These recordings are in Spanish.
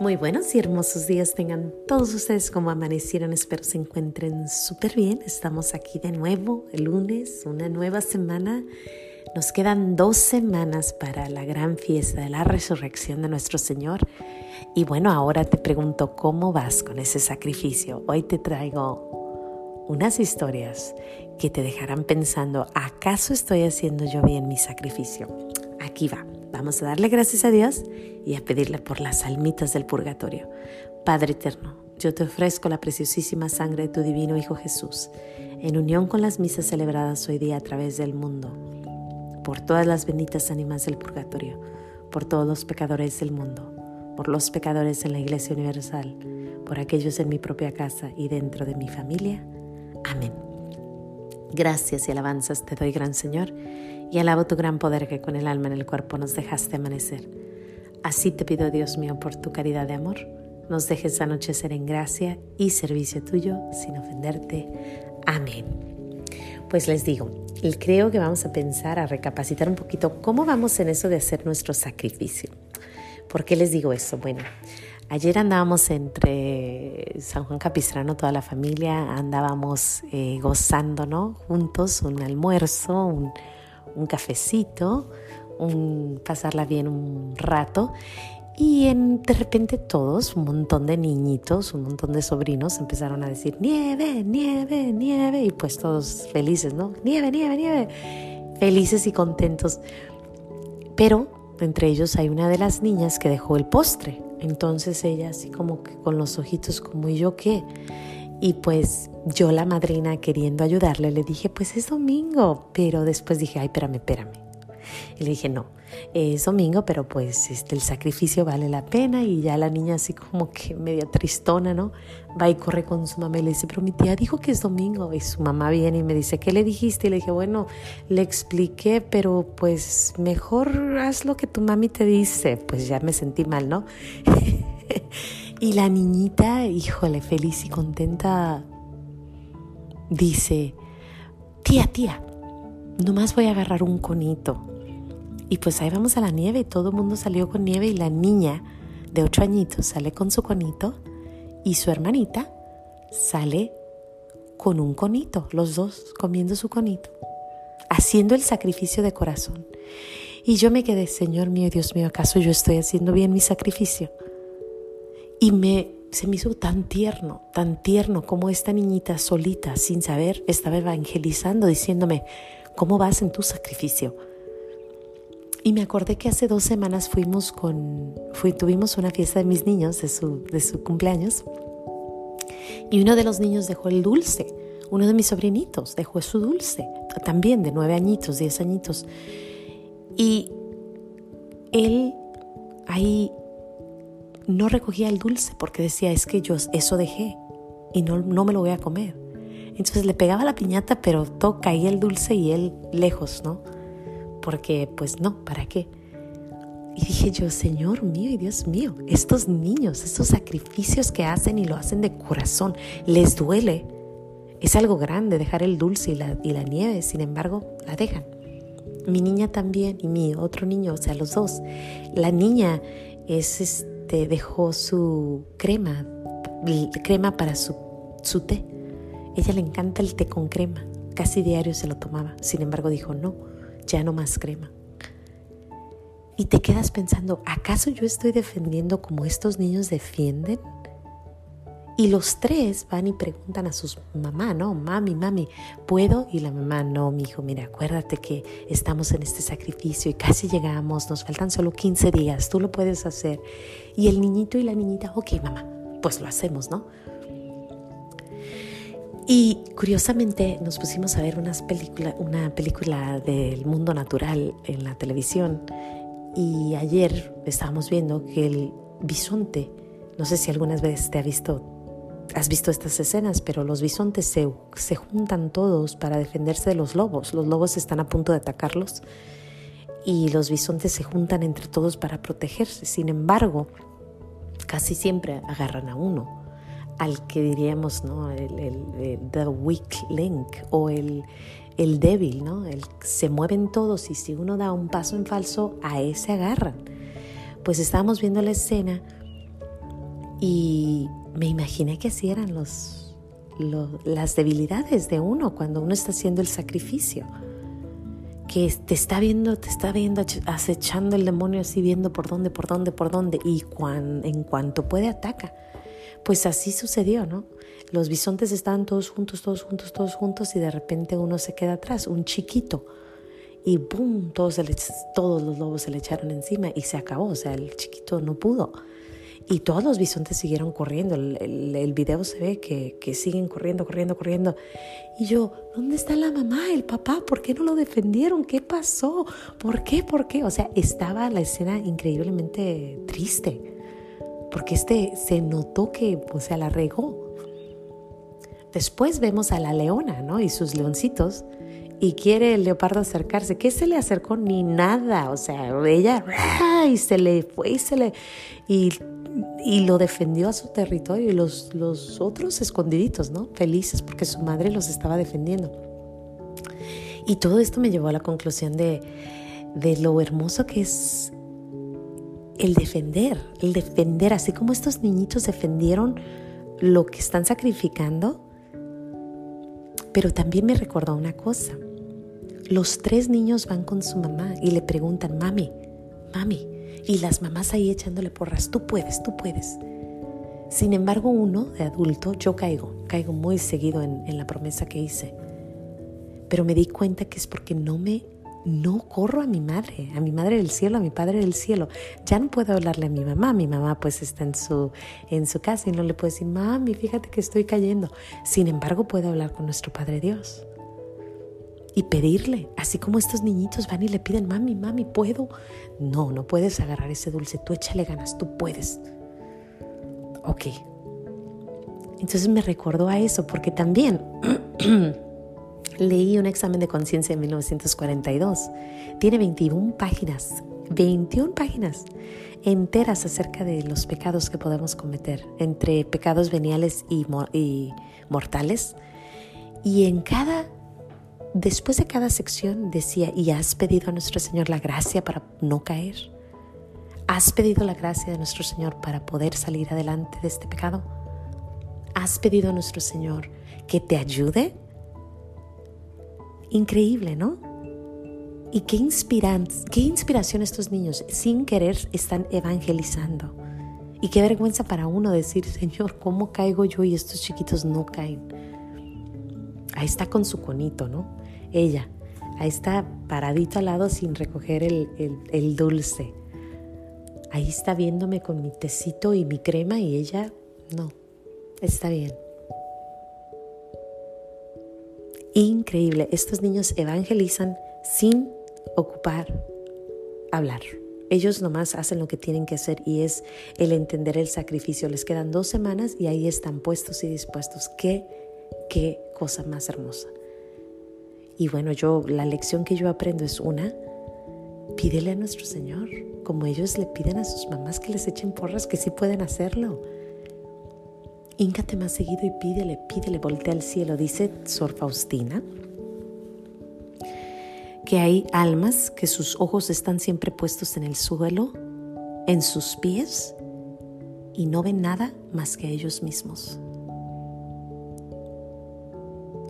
Muy buenos y hermosos días tengan todos ustedes como amanecieron. Espero se encuentren súper bien. Estamos aquí de nuevo el lunes, una nueva semana. Nos quedan dos semanas para la gran fiesta de la resurrección de nuestro Señor. Y bueno, ahora te pregunto, ¿cómo vas con ese sacrificio? Hoy te traigo unas historias que te dejarán pensando, ¿acaso estoy haciendo yo bien mi sacrificio? Aquí va. Vamos a darle gracias a Dios y a pedirle por las almitas del purgatorio. Padre eterno, yo te ofrezco la preciosísima sangre de tu divino Hijo Jesús, en unión con las misas celebradas hoy día a través del mundo, por todas las benditas ánimas del purgatorio, por todos los pecadores del mundo, por los pecadores en la Iglesia Universal, por aquellos en mi propia casa y dentro de mi familia. Amén. Gracias y alabanzas te doy, gran Señor y alabo tu gran poder que con el alma en el cuerpo nos dejaste amanecer. Así te pido, Dios mío, por tu caridad de amor, nos dejes anochecer en gracia y servicio tuyo sin ofenderte. Amén. Pues les digo, creo que vamos a pensar, a recapacitar un poquito cómo vamos en eso de hacer nuestro sacrificio. ¿Por qué les digo eso? Bueno, ayer andábamos entre San Juan Capistrano, toda la familia, andábamos eh, gozando, ¿no? Juntos, un almuerzo, un un cafecito, un pasarla bien un rato. Y en, de repente todos, un montón de niñitos, un montón de sobrinos empezaron a decir, nieve, nieve, nieve. Y pues todos felices, ¿no? Nieve, nieve, nieve. Felices y contentos. Pero entre ellos hay una de las niñas que dejó el postre. Entonces ella así como que con los ojitos como, ¿y yo qué? Y pues yo la madrina queriendo ayudarle le dije, pues es domingo, pero después dije, ay, espérame, espérame. Y le dije, no, es domingo, pero pues este, el sacrificio vale la pena y ya la niña así como que media tristona, ¿no? Va y corre con su mamá y le dice, pero mi tía dijo que es domingo y su mamá viene y me dice, ¿qué le dijiste? Y le dije, bueno, le expliqué, pero pues mejor haz lo que tu mami te dice. Pues ya me sentí mal, ¿no? Y la niñita, híjole, feliz y contenta, dice, tía, tía, nomás voy a agarrar un conito. Y pues ahí vamos a la nieve y todo el mundo salió con nieve y la niña de ocho añitos sale con su conito y su hermanita sale con un conito, los dos comiendo su conito, haciendo el sacrificio de corazón. Y yo me quedé, Señor mío, Dios mío, ¿acaso yo estoy haciendo bien mi sacrificio? Y me, se me hizo tan tierno, tan tierno como esta niñita solita, sin saber, estaba evangelizando, diciéndome, ¿cómo vas en tu sacrificio? Y me acordé que hace dos semanas fuimos con, fui, tuvimos una fiesta de mis niños, de su, de su cumpleaños, y uno de los niños dejó el dulce, uno de mis sobrinitos dejó su dulce, también de nueve añitos, diez añitos. Y él ahí no recogía el dulce porque decía, es que yo eso dejé y no, no me lo voy a comer. Entonces le pegaba la piñata, pero todo caía el dulce y él lejos, ¿no? Porque pues no, ¿para qué? Y dije yo, Señor mío y Dios mío, estos niños, estos sacrificios que hacen y lo hacen de corazón, les duele. Es algo grande dejar el dulce y la, y la nieve, sin embargo, la dejan. Mi niña también y mi otro niño, o sea, los dos. La niña es este dejó su crema, crema para su, su té. Ella le encanta el té con crema, casi diario se lo tomaba. Sin embargo dijo, no, ya no más crema. Y te quedas pensando, ¿acaso yo estoy defendiendo como estos niños defienden? Y los tres van y preguntan a sus mamá, ¿no? Mami, mami, ¿puedo? Y la mamá, no, mi hijo, mira, acuérdate que estamos en este sacrificio y casi llegamos, nos faltan solo 15 días, tú lo puedes hacer. Y el niñito y la niñita, ok, mamá, pues lo hacemos, ¿no? Y curiosamente nos pusimos a ver unas una película del mundo natural en la televisión y ayer estábamos viendo que el bisonte, no sé si algunas veces te ha visto has visto estas escenas, pero los bisontes se, se, juntan todos para defenderse de los lobos. Los lobos están a punto de atacarlos y los bisontes se juntan entre todos para protegerse. Sin embargo, casi siempre agarran a uno, al que diríamos, ¿no? El, the weak link o el, el débil, ¿no? Se mueven todos y si uno da un paso en falso, a ese agarran. Pues estábamos viendo la escena Y me imaginé que así eran los, las debilidades de uno cuando uno está haciendo el sacrificio. Que te está viendo, te está viendo acechando el demonio así viendo por dónde, por dónde, por dónde. Y en cuanto puede ataca. Pues así sucedió, ¿no? Los bisontes estaban todos juntos, todos juntos, todos juntos y de repente uno se queda atrás, un chiquito. Y ¡boom! Todos, los lobos se le echaron encima y se acabó. O sea, el chiquito no pudo. Y todos los bisontes siguieron corriendo. El, el, video se ve que, que, siguen corriendo, corriendo, corriendo. Y yo, ¿dónde está la mamá, el papá? ¿Por qué no lo defendieron? ¿Qué pasó? ¿Por qué? ¿Por qué? O sea, estaba la escena increíblemente triste. Porque este se notó que, o sea, la regó. Después vemos a la leona, ¿no? Y sus leoncitos. Y quiere el leopardo acercarse. ¿Qué se le acercó? Ni nada. O sea, ella y se le fue y se le... Y y lo defendió a su territorio y los, los otros escondiditos, ¿no? Felices porque su madre los estaba defendiendo. Y todo esto me llevó a la conclusión de, de lo hermoso que es el defender, el defender, así como estos niñitos defendieron lo que están sacrificando, pero también me recordó una cosa. Los tres niños van con su mamá y le preguntan, mami, mami, y las mamás ahí echándole porras, tú puedes, tú puedes. Sin embargo, uno de adulto, yo caigo, caigo muy seguido en, en la promesa que hice. Pero me di cuenta que es porque no me, no corro a mi madre, a mi madre del cielo, a mi padre del cielo. Ya no puedo hablarle a mi mamá, mi mamá pues está en su, en su casa y no le puedo decir, mami, fíjate que estoy cayendo. Sin embargo, puedo hablar con nuestro Padre Dios y pedirle, así como estos niñitos van y le piden, mami, mami, ¿puedo? No, no puedes agarrar ese dulce, tú échale ganas, tú puedes. Ok. Entonces me recordó a eso porque también leí un examen de conciencia en 1942. Tiene 21 páginas, 21 páginas enteras acerca de los pecados que podemos cometer, entre pecados veniales y, y mortales. Y en cada Después de cada sección decía, ¿y has pedido a nuestro Señor la gracia para no caer? ¿Has pedido la gracia de nuestro Señor para poder salir adelante de este pecado? ¿Has pedido a nuestro Señor que te ayude? Increíble, ¿no? Y qué, inspiran, qué inspiración estos niños sin querer están evangelizando. Y qué vergüenza para uno decir, Señor, ¿cómo caigo yo y estos chiquitos no caen? Ahí está con su conito, ¿no? Ella, ahí está paradito al lado sin recoger el, dulce. Ahí está viéndome con mi tecito y mi crema y ella, no, está bien. Increíble, estos niños evangelizan sin ocupar hablar. Ellos nomás hacen lo que tienen que hacer y es el entender el sacrificio. Les quedan dos semanas y ahí están puestos y dispuestos. Qué, qué cosa más hermosa. Y bueno, yo la lección que yo aprendo es una, pídele a nuestro Señor, como ellos le piden a sus mamás que les echen porras, que sí pueden hacerlo. Híncate más seguido y pídele, pídele, voltea al cielo. Dice Sor Faustina que hay almas que sus ojos están siempre puestos en el suelo, en sus pies, y no ven nada más que a ellos mismos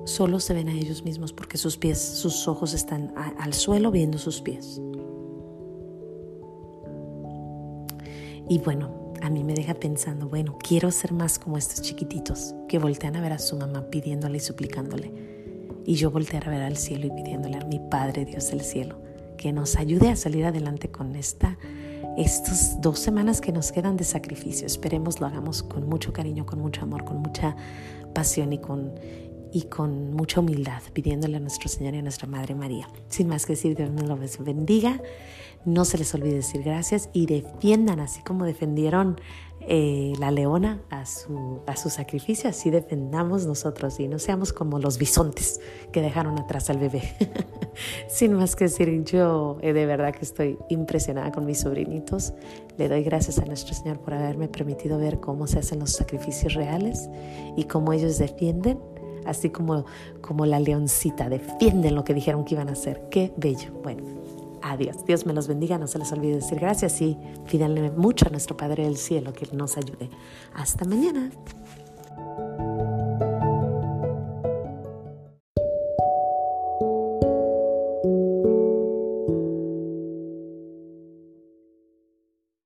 solo se ven a ellos mismos porque sus pies, sus ojos están al suelo viendo sus pies. Y bueno, a mí me deja pensando, bueno, quiero ser más como estos chiquititos que voltean a ver a su mamá pidiéndole y suplicándole. Y yo voltear a ver al cielo y pidiéndole a mi Padre Dios del cielo que nos ayude a salir adelante con esta, estas dos semanas que nos quedan de sacrificio. Esperemos lo hagamos con mucho cariño, con mucho amor, con mucha pasión y con, y con mucha humildad, pidiéndole a nuestro Señor y a nuestra Madre María. Sin más que decir, Dios nos los bendiga. No se les olvide decir gracias y defiendan, así como defendieron eh, la leona a su, a su sacrificio, así defendamos nosotros y no seamos como los bisontes que dejaron atrás al bebé. Sin más que decir, yo eh, de verdad que estoy impresionada con mis sobrinitos. Le doy gracias a nuestro Señor por haberme permitido ver cómo se hacen los sacrificios reales y cómo ellos defienden así como, como la leoncita, defienden lo que dijeron que iban a hacer. Qué bello. Bueno, Adiós. Dios me los bendiga. No se les olvide decir gracias y pídanle mucho a nuestro Padre del Cielo que nos ayude. Hasta mañana.